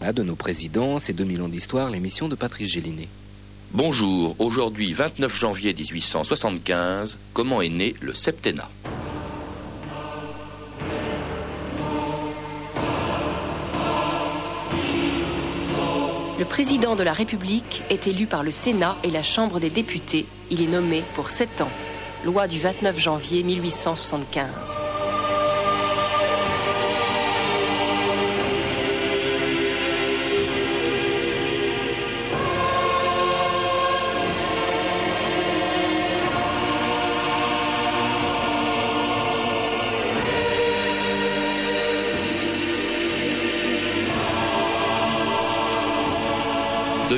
de nos présidents, c'est 2000 ans d'histoire, l'émission de Patrice Gélinet. Bonjour, aujourd'hui 29 janvier 1875, comment est né le septennat? Le président de la République est élu par le Sénat et la Chambre des députés. Il est nommé pour sept ans. Loi du 29 janvier 1875.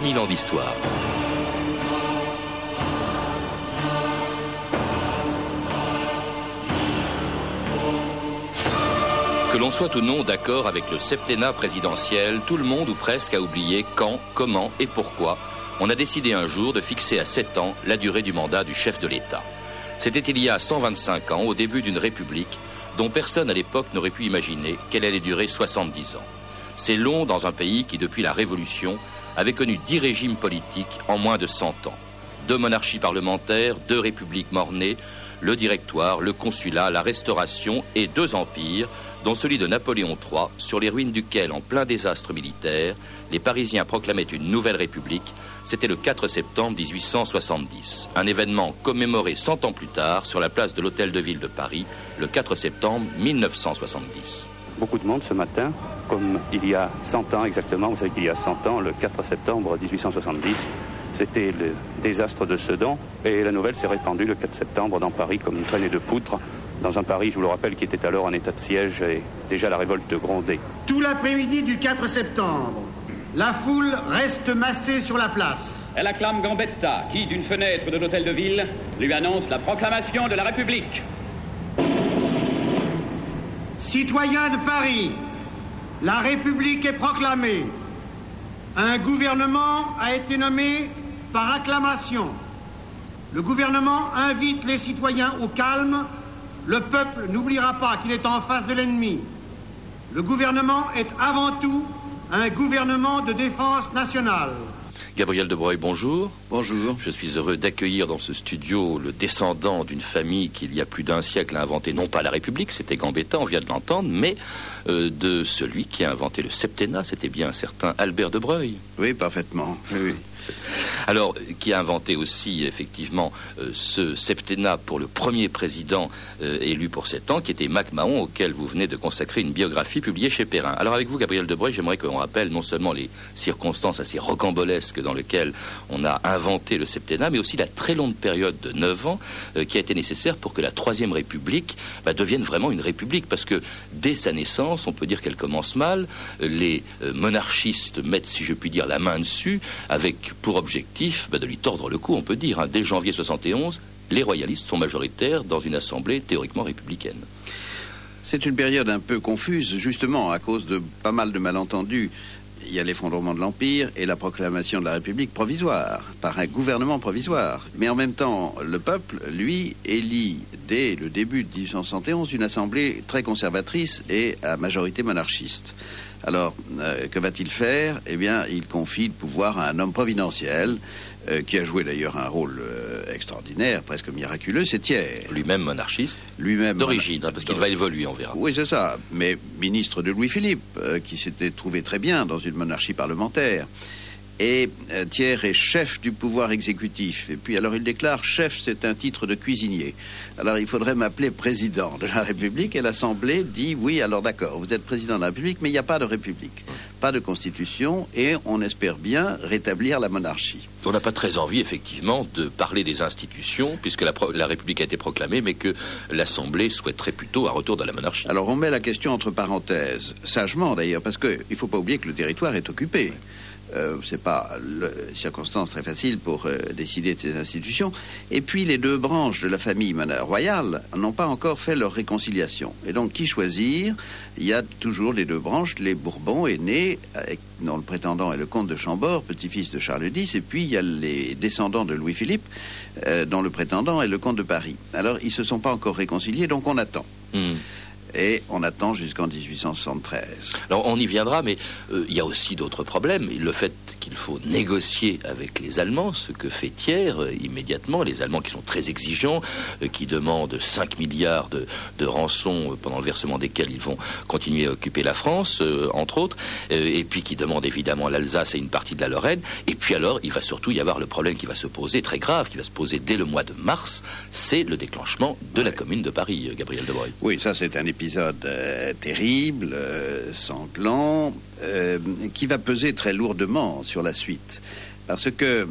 2000 ans d'histoire. Que l'on soit ou non d'accord avec le septennat présidentiel, tout le monde ou presque a oublié quand, comment et pourquoi on a décidé un jour de fixer à 7 ans la durée du mandat du chef de l'État. C'était il y a 125 ans, au début d'une république, dont personne à l'époque n'aurait pu imaginer qu'elle allait durer 70 ans. C'est long dans un pays qui, depuis la Révolution, avait connu dix régimes politiques en moins de 100 ans. Deux monarchies parlementaires, deux républiques mornées, le directoire, le consulat, la restauration et deux empires, dont celui de Napoléon III, sur les ruines duquel, en plein désastre militaire, les Parisiens proclamaient une nouvelle république. C'était le 4 septembre 1870, un événement commémoré 100 ans plus tard sur la place de l'Hôtel de Ville de Paris, le 4 septembre 1970 beaucoup de monde ce matin, comme il y a 100 ans exactement. Vous savez qu'il y a 100 ans, le 4 septembre 1870, c'était le désastre de Sedan. Et la nouvelle s'est répandue le 4 septembre dans Paris comme une traînée de poutres. Dans un Paris, je vous le rappelle, qui était alors en état de siège et déjà la révolte grondait. Tout l'après-midi du 4 septembre, la foule reste massée sur la place. Elle acclame Gambetta, qui, d'une fenêtre de l'hôtel de ville, lui annonce la proclamation de la République. Citoyens de Paris, la République est proclamée. Un gouvernement a été nommé par acclamation. Le gouvernement invite les citoyens au calme. Le peuple n'oubliera pas qu'il est en face de l'ennemi. Le gouvernement est avant tout un gouvernement de défense nationale. Gabriel Debreuil, bonjour. Bonjour. Je suis heureux d'accueillir dans ce studio le descendant d'une famille qui, il y a plus d'un siècle, a inventé non pas la République, c'était Gambetta, on vient de l'entendre, mais euh, de celui qui a inventé le septennat, c'était bien un certain Albert Debreuil. Oui, parfaitement. Oui, Alors, qui a inventé aussi, effectivement, euh, ce septennat pour le premier président euh, élu pour sept ans, qui était Mac Mahon, auquel vous venez de consacrer une biographie publiée chez Perrin. Alors, avec vous, Gabriel Debreuil, j'aimerais qu'on rappelle non seulement les circonstances assez rocambolesques dans lesquelles on a inventé le septennat, mais aussi la très longue période de neuf ans euh, qui a été nécessaire pour que la Troisième République bah, devienne vraiment une république. Parce que dès sa naissance, on peut dire qu'elle commence mal. Les monarchistes mettent, si je puis dire, la main dessus avec pour objectif bah, de lui tordre le cou, on peut dire. Hein. Dès janvier 71, les royalistes sont majoritaires dans une assemblée théoriquement républicaine. C'est une période un peu confuse, justement, à cause de pas mal de malentendus. Il y a l'effondrement de l'Empire et la proclamation de la République provisoire, par un gouvernement provisoire. Mais en même temps, le peuple, lui, élit dès le début de 1871 une assemblée très conservatrice et à majorité monarchiste. Alors, euh, que va-t-il faire? Eh bien, il confie le pouvoir à un homme providentiel, euh, qui a joué d'ailleurs un rôle euh, extraordinaire, presque miraculeux, c'est Thiers. Lui-même monarchiste Lui-même. D'origine, hein, parce qu'il va évoluer, on verra. Oui, c'est ça. Mais ministre de Louis-Philippe, qui s'était trouvé très bien dans une monarchie parlementaire. Et euh, Thiers est chef du pouvoir exécutif. Et puis alors il déclare chef, c'est un titre de cuisinier. Alors il faudrait m'appeler président de la République. Et l'Assemblée dit oui, alors d'accord, vous êtes président de la République, mais il n'y a pas de République, pas de constitution, et on espère bien rétablir la monarchie. On n'a pas très envie, effectivement, de parler des institutions, puisque la, la République a été proclamée, mais que l'Assemblée souhaiterait plutôt un retour de la monarchie. Alors on met la question entre parenthèses, sagement d'ailleurs, parce qu'il ne faut pas oublier que le territoire est occupé. Euh, c'est pas une circonstance très facile pour euh, décider de ces institutions. Et puis les deux branches de la famille royale n'ont pas encore fait leur réconciliation. Et donc qui choisir? Il y a toujours les deux branches. Les Bourbons aînés, dont le prétendant est le comte de Chambord, petit-fils de Charles X, et puis il y a les descendants de Louis-Philippe, euh, dont le prétendant est le comte de Paris. Alors ils se sont pas encore réconciliés, donc on attend. Hmm. Et on attend jusqu'en 1873. Alors on y viendra, mais euh, il y a aussi d'autres problèmes. Le fait qu'il faut négocier avec les Allemands, ce que fait Thiers euh, immédiatement, les Allemands qui sont très exigeants, euh, qui demandent 5 milliards de, de rançons pendant le versement desquels ils vont continuer à occuper la France, entre autres, et puis qui demandent évidemment l'Alsace et une partie de la Lorraine. Et puis alors, il va surtout y avoir le problème qui va se poser, très grave, qui va se poser dès le mois de mars, c'est le déclenchement de la Commune de Paris, Gabriel Debreuil. Oui, ça c'est un épisode euh, terrible, euh, sanglant, euh, qui va peser très lourdement sur la suite. Parce que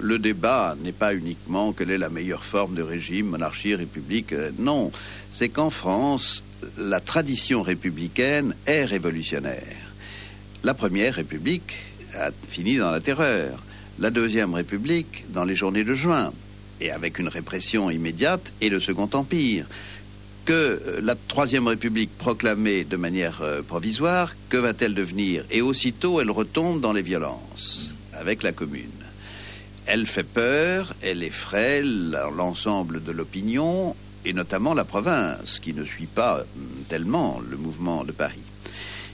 le débat n'est pas uniquement quelle est la meilleure forme de régime, monarchie, république. non, c'est qu'en France, la tradition républicaine est révolutionnaire. La première république a fini dans la terreur. La deuxième république dans les journées de juin, et avec une répression immédiate, et le Second Empire que euh, la Troisième République proclamée de manière euh, provisoire, que va-t-elle devenir? Et aussitôt, elle retombe dans les violences avec la commune. Elle fait peur, elle effraie l'ensemble de l'opinion, et notamment la province, qui ne suit pas hum, tellement le mouvement de Paris.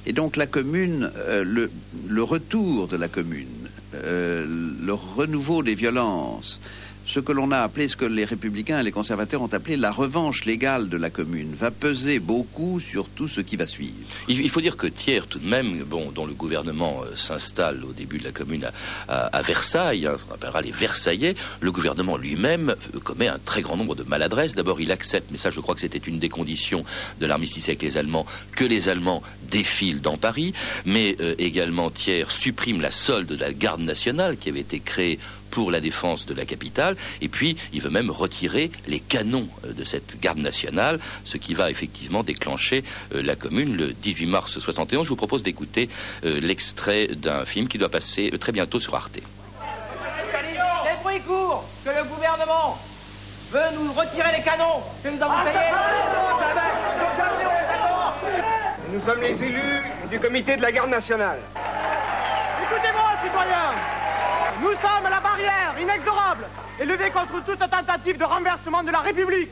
Et donc la commune, euh, le, retour de la commune, le renouveau des violences, ce que l'on a appelé, ce que les républicains et les conservateurs ont appelé la revanche légale de la commune, va peser beaucoup sur tout ce qui va suivre. Il faut dire que Thiers, tout de même, bon, dont le gouvernement euh, s'installe au début de la commune à, Versailles, hein, on appellera les Versaillais, le gouvernement lui-même euh, commet un très grand nombre de maladresses. D'abord, il accepte, mais ça je crois que c'était une des conditions de l'armistice avec les Allemands, que les Allemands défilent dans Paris, mais euh, également Thiers supprime la solde de la garde nationale qui avait été créée pour la défense de la capitale. Et puis, il veut même retirer les canons euh, de cette garde nationale, ce qui va effectivement déclencher euh, la commune le 18 mars 71. Je vous propose d'écouter euh, l'extrait d'un film qui doit passer très bientôt sur Arte. Les bruits courent que le gouvernement veut nous retirer les canons que nous avons payés. Nous sommes les élus du comité de la garde nationale. Écoutez-moi, citoyens nous sommes la barrière, inexorable, élevée contre toute tentative de renversement de la République.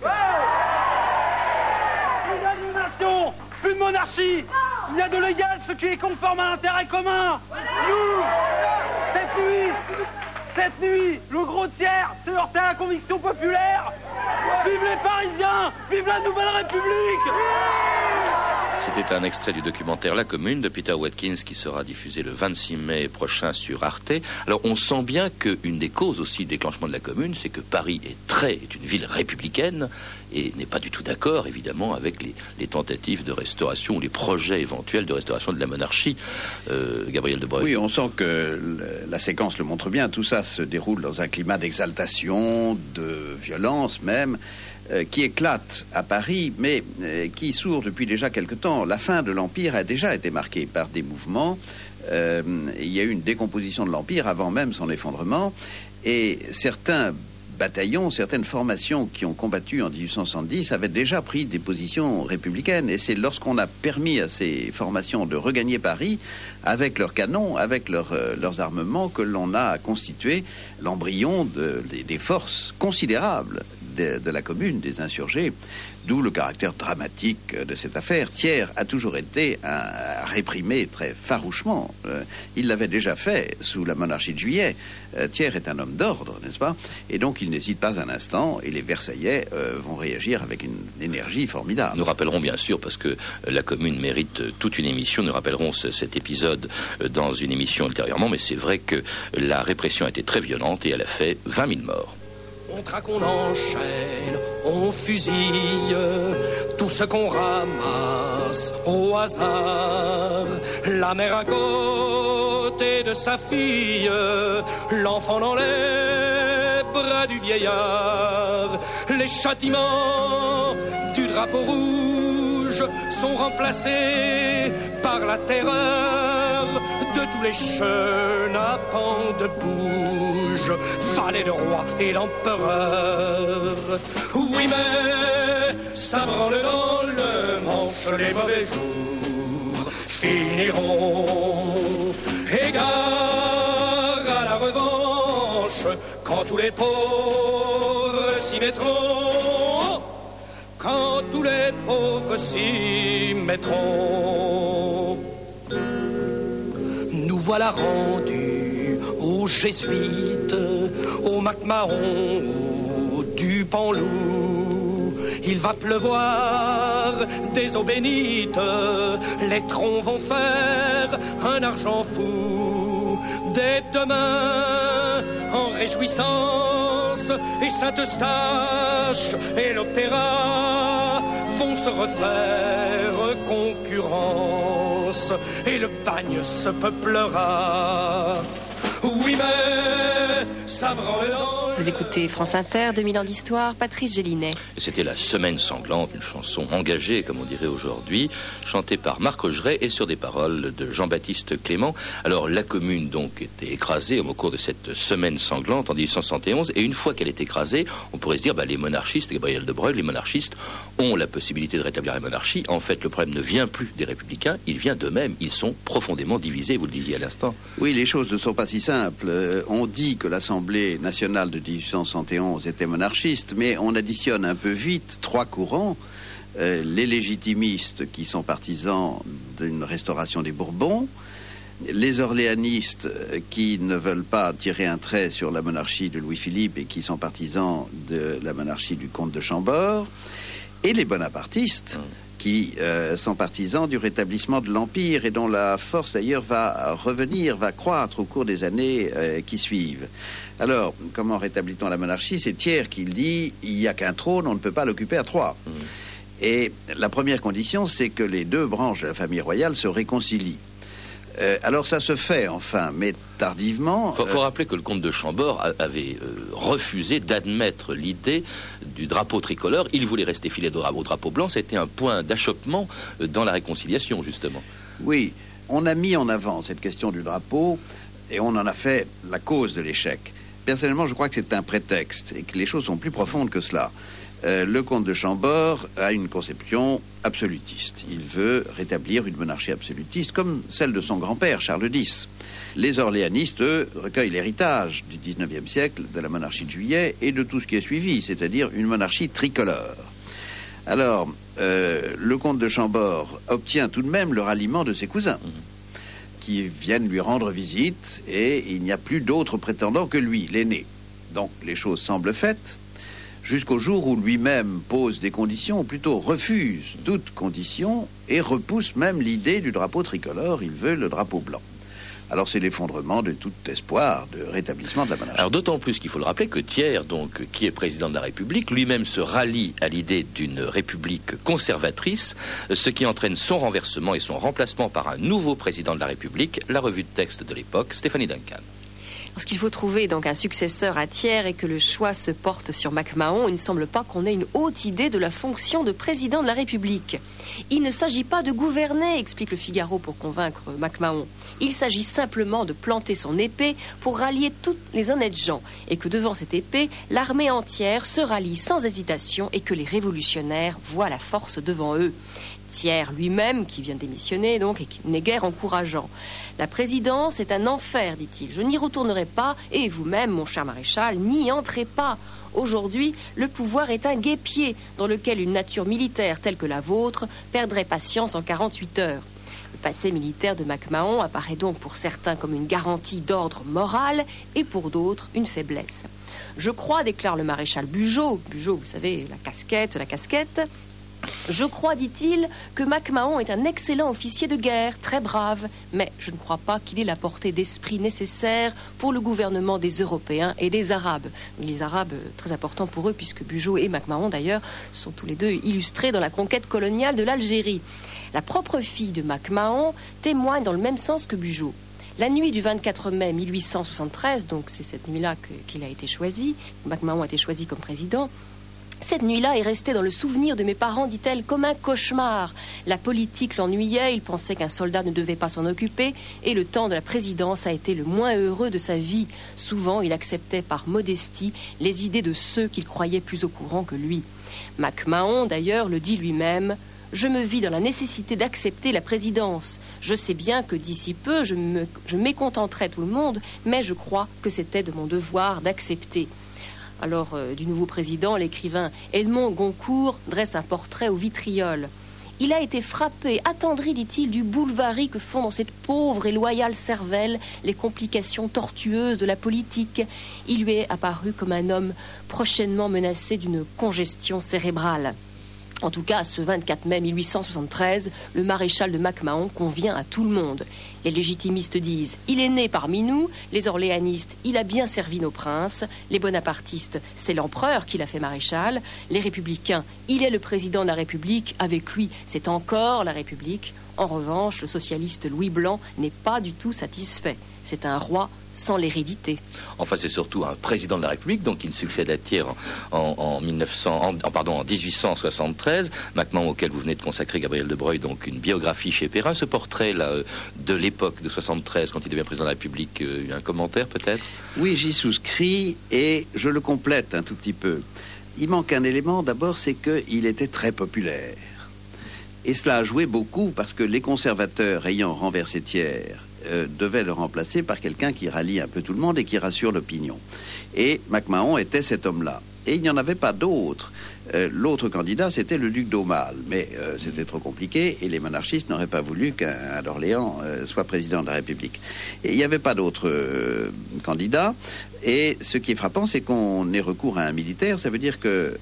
A une nation, une monarchie. Il y a de légal ce qui est conforme à l'intérêt commun. Nous, cette nuit, cette nuit, le gros tiers se heurtait à la conviction populaire. Vive les Parisiens, vive la Nouvelle République. C'était un extrait du documentaire La Commune de Peter Watkins qui sera diffusé le 26 mai prochain sur Arte. Alors on sent bien qu'une des causes aussi du déclenchement de la Commune, c'est que Paris est très est une ville républicaine et n'est pas du tout d'accord évidemment avec les, tentatives de restauration ou les projets éventuels de restauration de la monarchie. Euh, Gabriel Debreuil. Oui, on sent que la séquence le montre bien. Tout ça se déroule dans un climat d'exaltation, de violence même. Euh, qui éclate à Paris, mais euh, qui sourd depuis déjà quelque temps. La fin de l'Empire a déjà été marquée par des mouvements. Euh, il y a eu une décomposition de l'Empire avant même son effondrement, et certains bataillons, certaines formations qui ont combattu en 1870 avaient déjà pris des positions républicaines. Et c'est lorsqu'on a permis à ces formations de regagner Paris, avec leurs canons, avec leurs armements, que l'on a constitué l'embryon des forces considérables de, la commune, des insurgés, d'où le caractère dramatique de cette affaire. Thiers a toujours été réprimé très farouchement. Euh, il l'avait déjà fait sous la monarchie de Juillet. Euh, Thiers est un homme d'ordre, n'est-ce pas? Et donc il n'hésite pas un instant, et les Versaillais euh, vont réagir avec une énergie formidable. Nous rappellerons bien sûr, parce que la commune mérite toute une émission, nous rappellerons cet épisode dans une émission ultérieurement, mais c'est vrai que la répression a été très violente et elle a fait 20 000 morts. On traque, on enchaîne, on fusille tout ce qu'on ramasse au hasard. La mère à côté de sa fille, l'enfant dans les bras du vieillard. Les châtiments du drapeau rouge sont remplacés par la terreur les chenapans de bouge, fallait le roi et l'empereur. Oui, mais ça branle dans le manche, les mauvais jours finiront. Égard à la revanche, quand tous les pauvres s'y mettront, quand tous les pauvres s'y mettront. Voilà rendus aux jésuites, au MacMahon, au Dupanloup. Il va pleuvoir des eaux bénites, les troncs vont faire un argent fou. Dès demain, en réjouissance, et Saint-Eustache et l'Opéra vont se refaire et le bagne se peuplera. Oui, mais ça branle Vous écoutez France Inter, 2000 ans d'histoire, Patrice Gélinet. Et C'était la Semaine sanglante, une chanson engagée, comme on dirait aujourd'hui, chantée par Marc Rogeret et sur des paroles de Jean-Baptiste Clément. Alors, la commune, donc, était écrasée au cours de cette Semaine sanglante en 1871, et une fois qu'elle est écrasée, on pourrait se dire, bah, les monarchistes, Gabriel de Broglie, les monarchistes ont la possibilité de rétablir la monarchie. En fait, le problème ne vient plus des républicains, il vient d'eux-mêmes. Ils sont profondément divisés, vous le disiez à l'instant. Oui, les choses ne sont pas si simples. Euh, on dit que l'Assemblée nationale de 1871 était monarchiste, mais on additionne un peu vite trois courants. Euh, les légitimistes qui sont partisans d'une restauration des Bourbons, les orléanistes euh, qui ne veulent pas tirer un trait sur la monarchie de Louis-Philippe et qui sont partisans de la monarchie du comte de Chambord, et les bonapartistes qui euh, sont partisans du rétablissement de l'Empire et dont la force d'ailleurs va revenir, va croître au cours des années euh, qui suivent. Alors, comment rétablit-on la monarchie? C'est Thiers qui le dit, il n'y a qu'un trône, on ne peut pas l'occuper à trois. Et la première condition, c'est que les deux branches de la famille royale se réconcilient. Euh, alors ça se fait enfin, mais tardivement. Il faut, euh, rappeler que le comte de Chambord avait euh, refusé d'admettre l'idée du drapeau tricolore. Il voulait rester fidèle au drapeau, au drapeau blanc. C'était un point d'achoppement dans la réconciliation, justement. Oui, on a mis en avant cette question du drapeau et on en a fait la cause de l'échec. Personnellement, je crois que c'est un prétexte et que les choses sont plus profondes que cela. Euh, le comte de Chambord a une conception absolutiste. Il veut rétablir une monarchie absolutiste comme celle de son grand-père, Charles X. Les orléanistes, eux, recueillent l'héritage du XIXe siècle, de la monarchie de juillet et de tout ce qui est suivi, c'est-à-dire une monarchie tricolore. Alors, euh, le comte de Chambord obtient tout de même le ralliement de ses cousins, qui viennent lui rendre visite, et il n'y a plus d'autres prétendants que lui, l'aîné. Donc, les choses semblent faites, jusqu'au jour où lui-même pose des conditions, ou plutôt refuse toute condition, et repousse même l'idée du drapeau tricolore, il veut le drapeau blanc. Alors c'est l'effondrement de tout espoir de rétablissement de la monarchie. Alors d'autant plus qu'il faut le rappeler que Thiers, donc, qui est président de la République, lui-même se rallie à l'idée d'une République conservatrice, ce qui entraîne son renversement et son remplacement par un nouveau président de la République, la revue de texte de l'époque, Stéphanie Duncan. Lorsqu'il faut trouver donc un successeur à Thiers et que le choix se porte sur MacMahon, il ne semble pas qu'on ait une haute idée de la fonction de président de la République. Il ne s'agit pas de gouverner, explique le Figaro pour convaincre MacMahon. Il s'agit simplement de planter son épée pour rallier tous les honnêtes gens et que devant cette épée, l'armée entière se rallie sans hésitation et que les révolutionnaires voient la force devant eux. Lui-même, qui vient démissionner donc et qui n'est guère encourageant. La présidence est un enfer, dit-il. Je n'y retournerai pas et vous-même, mon cher maréchal, n'y entrez pas. Aujourd'hui, le pouvoir est un guépier dans lequel une nature militaire telle que la vôtre perdrait patience en 48 heures. Le passé militaire de MacMahon apparaît donc pour certains comme une garantie d'ordre moral et pour d'autres une faiblesse. Je crois, déclare le maréchal Bugeaud, Bugeaud, vous savez, la casquette, la casquette, je crois, dit-il, que MacMahon est un excellent officier de guerre, très brave, mais je ne crois pas qu'il ait la portée d'esprit nécessaire pour le gouvernement des Européens et des Arabes. Les Arabes, euh, très important pour eux, puisque Bugeaud et MacMahon, d'ailleurs, sont tous les deux illustrés dans la conquête coloniale de l'Algérie. La propre fille de MacMahon témoigne dans le même sens que Bugeaud. La nuit du 24 mai 1873, donc c'est cette nuit-là qu'il a été choisi, MacMahon a été choisi comme président, cette nuit-là est restée dans le souvenir de mes parents, dit-elle, comme un cauchemar. La politique l'ennuyait, il pensait qu'un soldat ne devait pas s'en occuper, et le temps de la présidence a été le moins heureux de sa vie. Souvent, il acceptait par modestie les idées de ceux qu'il croyait plus au courant que lui. MacMahon, d'ailleurs, le dit lui-même. Je me vis dans la nécessité d'accepter la présidence. Je sais bien que d'ici peu, je, me, je mécontenterai tout le monde, mais je crois que c'était de mon devoir d'accepter. Alors, euh, du nouveau président, l'écrivain Edmond Goncourt dresse un portrait au vitriol. Il a été frappé, attendri, dit-il, du boulevaris que font dans cette pauvre et loyale cervelle les complications tortueuses de la politique. Il lui est apparu comme un homme prochainement menacé d'une congestion cérébrale. En tout cas, ce 24 mai 1873, le maréchal de MacMahon convient à tout le monde. Les légitimistes disent Il est né parmi nous, les orléanistes, il a bien servi nos princes, les bonapartistes, c'est l'empereur qui l'a fait maréchal, les républicains, il est le président de la République, avec lui, c'est encore la République. En revanche, le socialiste Louis Blanc n'est pas du tout satisfait. C'est un roi sans l'hérédité. Enfin, c'est surtout un président de la République, donc il succède à Thiers en, en, 1900, en, pardon, en 1873, maintenant auquel vous venez de consacrer, Gabriel de Breuil, donc une biographie chez Perrin. Ce portrait là, de l'époque de 73, quand il devient président de la République, euh, un commentaire peut-être? Oui, j'y souscris et je le complète un tout petit peu. Il manque un élément, d'abord, c'est qu'il était très populaire. Et cela a joué beaucoup parce que les conservateurs ayant renversé Thiers euh, devait le remplacer par quelqu'un qui rallie un peu tout le monde et qui rassure l'opinion. Et MacMahon était cet homme-là. Et il n'y en avait pas d'autre. Euh, l'autre candidat, c'était le duc d'Aumale. Mais euh, c'était trop compliqué et les monarchistes n'auraient pas voulu qu'un d'Orléans soit président de la République. Et il n'y avait pas d'autre candidat. Et ce qui est frappant, c'est qu'on ait recours à un militaire. Ça veut dire que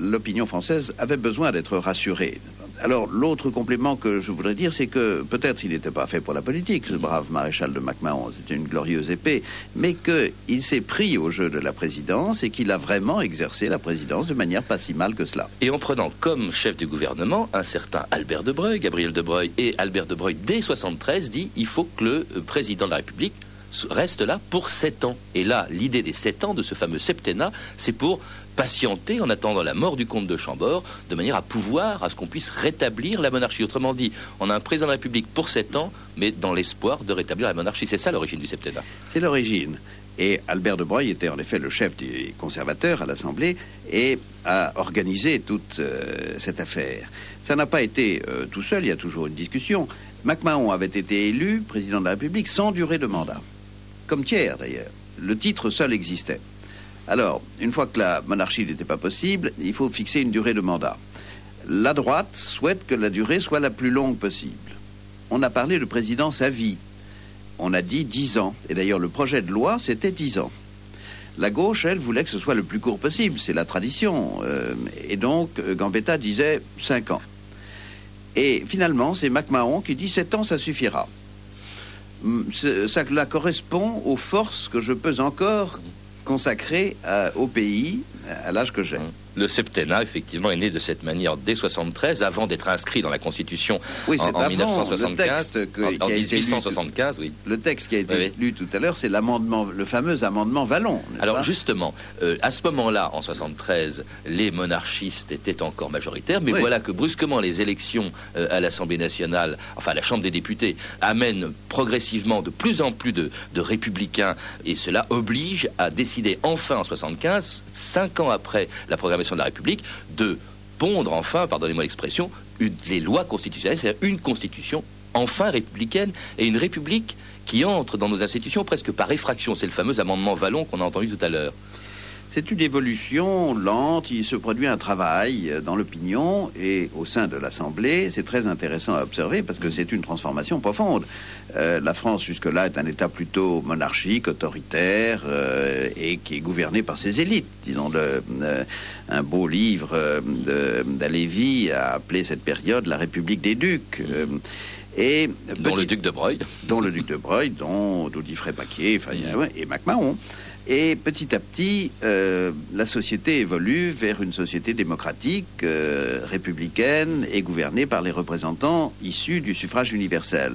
l'opinion française avait besoin d'être rassurée alors, l'autre complément que je voudrais dire, c'est que peut-être il n'était pas fait pour la politique, ce brave maréchal de MacMahon, c'était une glorieuse épée, mais qu'il s'est pris au jeu de la présidence et qu'il a vraiment exercé la présidence de manière pas si mal que cela. Et en prenant comme chef du gouvernement un certain Albert de Breuil, Gabriel de Breuil, et Albert de Breuil, dès 73, dit il faut que le président de la République reste là pour sept ans. Et là, l'idée des sept ans de ce fameux septennat, c'est pour patienter en attendant la mort du comte de Chambord, de manière à pouvoir, à ce qu'on puisse rétablir la monarchie. Autrement dit, on a un président de la République pour sept ans, mais dans l'espoir de rétablir la monarchie. C'est ça l'origine du septennat. C'est l'origine. Et Albert de Breuil était en effet le chef des conservateurs à l'Assemblée et a organisé toute euh, cette affaire. Ça n'a pas été euh, tout seul, il y a toujours une discussion. MacMahon avait été élu président de la République sans durée de mandat, comme Thiers d'ailleurs. Le titre seul existait. Alors, une fois que la monarchie n'était pas possible, il faut fixer une durée de mandat. La droite souhaite que la durée soit la plus longue possible. On a parlé de présidence à vie. On a dit dix ans. Et d'ailleurs, le projet de loi, c'était dix ans. La gauche, elle, voulait que ce soit le plus court possible. C'est la tradition. Euh, et donc, euh, Gambetta disait cinq ans. Et finalement, c'est MacMahon qui dit sept ans, ça suffira. Cela correspond aux forces que je peux encore consacré euh, au pays à l'âge que j'ai. Le septennat, effectivement, est né de cette manière dès 73, avant d'être inscrit dans la Constitution oui, en, en 1975. Le texte en, 1875, oui. Le texte qui a été lu tout à l'heure, c'est l'amendement, le fameux amendement Vallon. Alors justement, euh, à ce moment-là, en 73, les monarchistes étaient encore majoritaires, mais voilà que brusquement les élections euh, à l'Assemblée nationale, enfin à la Chambre des députés, amènent progressivement de plus en plus de, de républicains, et cela oblige à décider enfin en 75, cinq ans après la programmation de la République de pondre enfin, pardonnez-moi l'expression, les lois constitutionnelles, c'est-à-dire une constitution enfin républicaine et une république qui entre dans nos institutions presque par effraction. C'est le fameux amendement Vallon qu'on a entendu tout à l'heure. C'est une évolution lente, il se produit un travail dans l'opinion et au sein de l'Assemblée. C'est très intéressant à observer parce que c'est une transformation profonde. Euh, la France jusque-là est un État plutôt monarchique, autoritaire euh, et qui est gouverné par ses élites. Disons, le, euh, un beau livre d'Alévi a appelé cette période la République des Ducs. et dont le duc de Breuil. Dont le duc de Breuil, dont Godifrey Paquier, et MacMahon. Et petit à petit, euh, la société évolue vers une société démocratique, euh, républicaine et gouvernée par les représentants issus du suffrage universel.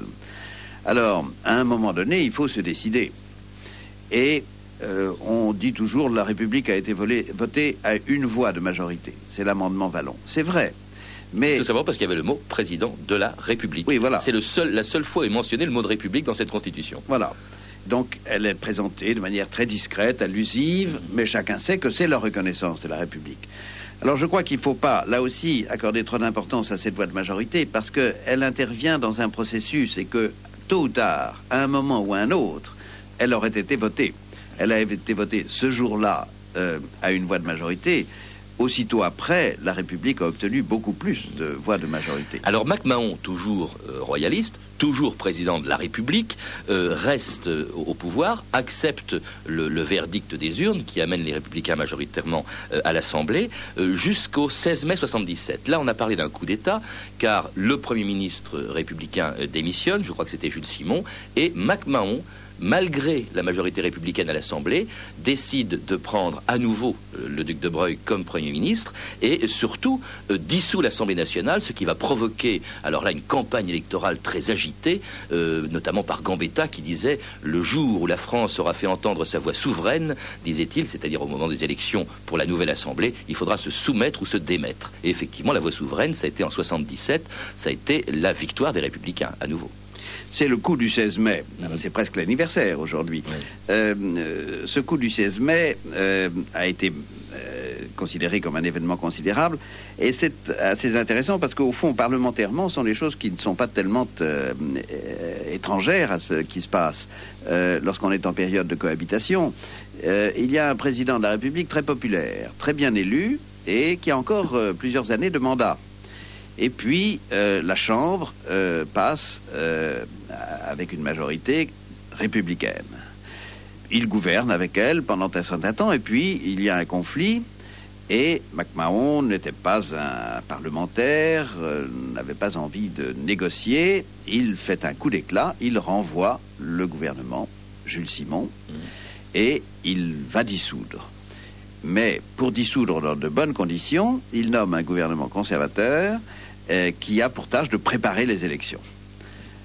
Alors, à un moment donné, il faut se décider. Et euh, on dit toujours la République a été votée à une voix de majorité. C'est l'amendement Vallon. C'est vrai. Mais... Tout simplement parce qu'il y avait le mot président de la République. Oui, voilà. C'est seul, la seule fois où est mentionné le mot de République dans cette Constitution. Voilà. Donc elle est présentée de manière très discrète, allusive, mais chacun sait que c'est la reconnaissance de la République. Alors je crois qu'il ne faut pas, là aussi, accorder trop d'importance à cette voie de majorité, parce qu'elle intervient dans un processus et que, tôt ou tard, à un moment ou à un autre, elle aurait été votée. Elle a été votée ce jour-là euh, à une voix de majorité. Aussitôt après, la République a obtenu beaucoup plus de voix de majorité. Alors MacMahon, toujours euh, royaliste, toujours président de la République, euh, reste euh, au pouvoir, accepte le, verdict des urnes qui amène les républicains majoritairement à l'Assemblée jusqu'au 16 mai 77. Là, on a parlé d'un coup d'État car le Premier ministre républicain démissionne, je crois que c'était Jules Simon, et MacMahon malgré la majorité républicaine à l'Assemblée, décide de prendre à nouveau euh, le duc de Broglie comme Premier ministre et surtout euh, dissout l'Assemblée nationale, ce qui va provoquer alors là une campagne électorale très agitée, euh, notamment par Gambetta qui disait le jour où la France aura fait entendre sa voix souveraine, disait-il, c'est-à-dire au moment des élections pour la nouvelle Assemblée, il faudra se soumettre ou se démettre. Et effectivement, la voix souveraine, ça a été en 77, ça a été la victoire des républicains à nouveau. C'est le coup du 16 mai. C'est presque l'anniversaire aujourd'hui. Euh, euh, ce coup du 16 mai euh, a été euh, considéré comme un événement considérable. Et c'est assez intéressant parce qu'au fond, parlementairement, ce sont des choses qui ne sont pas tellement étrangères à ce qui se passe lorsqu'on est en période de cohabitation. Il y a un président de la République très populaire, très bien élu et qui a encore plusieurs années de mandat. Et puis, euh, la Chambre euh, passe euh, avec une majorité républicaine. Il gouverne avec elle pendant un certain temps, et puis il y a un conflit, et MacMahon n'était pas un parlementaire, n'avait pas envie de négocier. Il fait un coup d'éclat, il renvoie le gouvernement, Jules Simon, et il va dissoudre. Mais pour dissoudre dans de bonnes conditions, il nomme un gouvernement conservateur euh, qui a pour tâche de préparer les élections.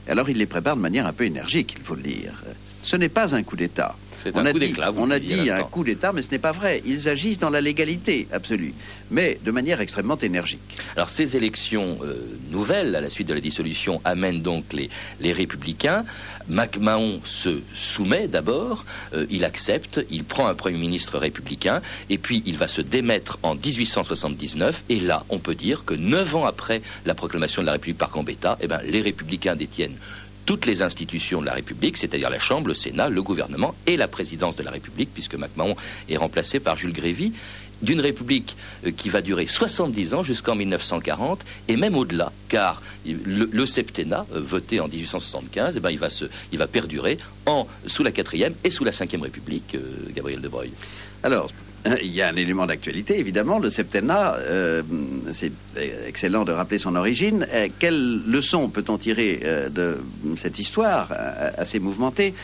Alors il les prépare de manière un peu énergique, il faut le dire. Ce n'est pas un coup d'État. C'est On un a coup dit, d'éclat, on a un coup d'État, mais ce n'est pas vrai. Ils agissent dans la légalité absolue, mais de manière extrêmement énergique. Alors ces élections euh, nouvelles, à la suite de la dissolution, amènent donc les, les républicains. MacMahon se soumet d'abord, euh, il accepte, il prend un Premier ministre républicain, et puis il va se démettre en 1879, et là, on peut dire que neuf ans après la proclamation de la République par Gambetta, eh ben, les républicains détiennent toutes les institutions de la République, c'est-à-dire la Chambre, le Sénat, le gouvernement et la présidence de la République, puisque MacMahon est remplacé par Jules Grévy, d'une République euh, qui va durer 70 ans jusqu'en 1940 et même au-delà, car le, septennat euh, voté en 1875, eh ben, il, va se, il va perdurer en, sous la quatrième et sous la cinquième République, euh, Gabriel de Broglie. Alors, il y a un élément d'actualité, évidemment, le septennat. euh, c'est excellent de rappeler son origine. Euh, quelle leçon peut-on tirer euh, de cette histoire euh, assez mouvementée?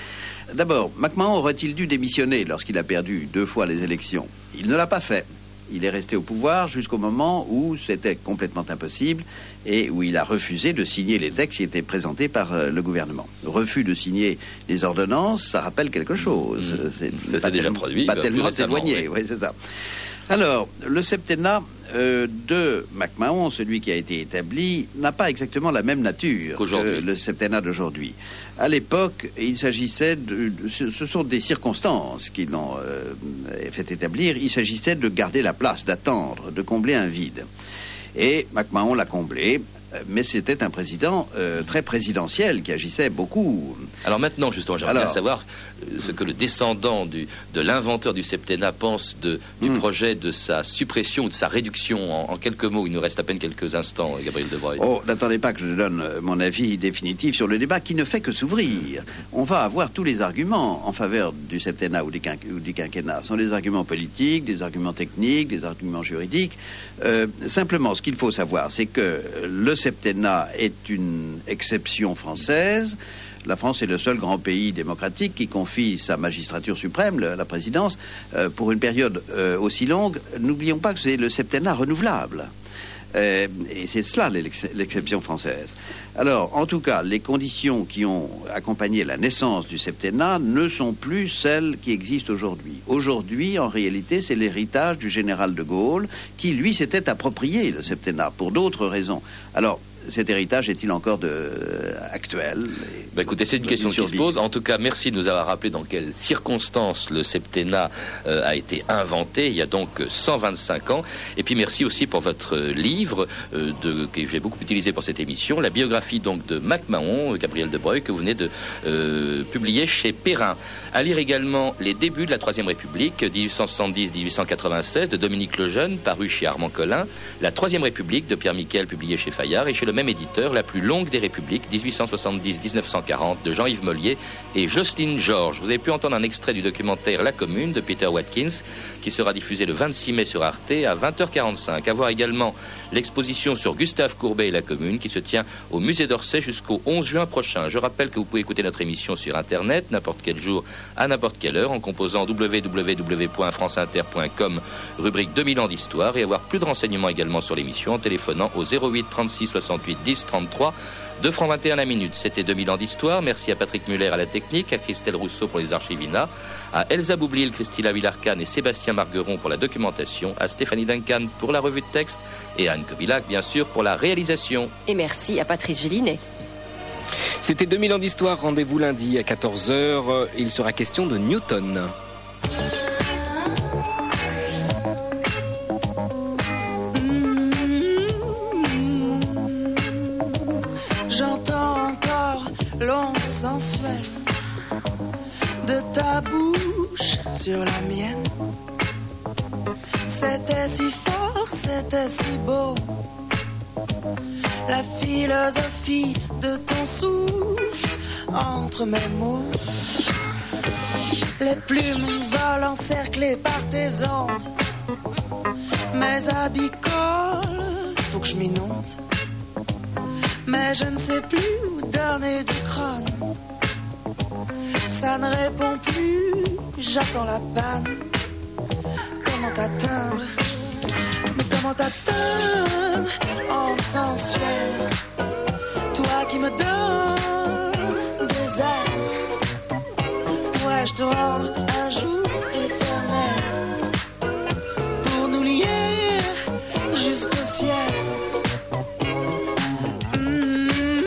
D'abord, MacMahon aurait-il dû démissionner lorsqu'il a perdu deux fois les élections? Il ne l'a pas fait. Il est resté au pouvoir jusqu'au moment où c'était complètement impossible et où il a refusé de signer les textes qui étaient présentés par euh, le gouvernement. Refus de signer les ordonnances, ça rappelle quelque chose. C'est Mmh. S'est déjà produit, Pas bah, tellement éloigné, oui. oui, c'est ça. Alors, le septennat euh, de MacMahon, celui qui a été établi, n'a pas exactement la même nature que le septennat d'aujourd'hui. À l'époque, il s'agissait de, ce sont des circonstances qui l'ont euh, fait établir. Il s'agissait de garder la place, d'attendre, de combler un vide. Et MacMahon l'a comblé, mais c'était un président euh, très présidentiel qui agissait beaucoup. Alors maintenant, justement, j'aimerais bien savoir euh, ce que le descendant du, de l'inventeur du septennat pense de, du Hmm. projet de sa suppression ou de sa réduction. En, en quelques mots, il nous reste à peine quelques instants, Gabriel de Broglie. Oh, n'attendez pas que je donne euh, mon avis définitif sur le débat qui ne fait que s'ouvrir. On va avoir tous les arguments en faveur du septennat ou du, quinqu- ou du quinquennat. Ce sont des arguments politiques, des arguments techniques, des arguments juridiques. Euh, simplement, ce qu'il faut savoir, c'est que le septennat est une exception française. La France est le seul grand pays démocratique qui confie sa magistrature suprême, le- la présidence, euh, pour une période euh, aussi longue. N'oublions pas que c'est le septennat renouvelable. Euh, et c'est cela l'ex- l'exception française. Alors, en tout cas, les conditions qui ont accompagné la naissance du septennat ne sont plus celles qui existent aujourd'hui. Aujourd'hui, en réalité, c'est l'héritage du général de Gaulle qui, lui, s'était approprié le septennat pour d'autres raisons. Alors, cet héritage est-il encore de, actuel bah écoutez, c'est une question qui se pose. En tout cas, merci de nous avoir rappelé dans quelles circonstances le septennat euh, a été inventé, il y a donc 125 ans. Et puis merci aussi pour votre livre euh, de, que j'ai beaucoup utilisé pour cette émission, la biographie donc de Mac Mahon, Gabriel Debreuil, que vous venez de euh, publier chez Perrin. À lire également Les débuts de la Troisième République, 1870-1896, de Dominique Lejeune, paru chez Armand Collin, La Troisième République de Pierre Miquel, publié chez Fayard, et chez le même éditeur, La plus longue des républiques, 1870-1940 de Jean-Yves Mollier et Jocelyne Georges. Vous avez pu entendre un extrait du documentaire La Commune de Peter Watkins qui sera diffusé le 26 mai sur Arte à 20h45. À voir également l'exposition sur Gustave Courbet et La Commune qui se tient au musée d'Orsay jusqu'au 11 juin prochain. Je rappelle que vous pouvez écouter notre émission sur Internet n'importe quel jour à n'importe quelle heure en composant www.franceinter.com rubrique 2000 ans d'histoire et avoir plus de renseignements également sur l'émission en téléphonant au 08 36 68 10 33 2 francs 21 la minute. C'était 2000 ans d'histoire. Merci à Patrick Muller à la technique, à Christelle Rousseau pour les archivina, à Elsa Boublil, Christina Villarcan et Sébastien Margueron pour la documentation, à Stéphanie Duncan pour la revue de texte et à Anne Kobilac, bien sûr, pour la réalisation. Et merci à Patrice Gélinet. C'était 2000 ans d'histoire. Rendez-vous lundi à 14h. Il sera question de Newton. Bouche sur la mienne. C'était si fort, c'était si beau. La philosophie de ton souffle entre mes mots. Les plumes volent encerclées par tes ondes. Mes habits collent, faut que je m'inonde. Mais je ne sais plus où donner du crâne ça ne répond plus, j'attends la panne. Comment t'atteindre? Mais comment t'atteindre? En sensuel. Toi qui me donnes des ailes, pourrais-je te rendre un jour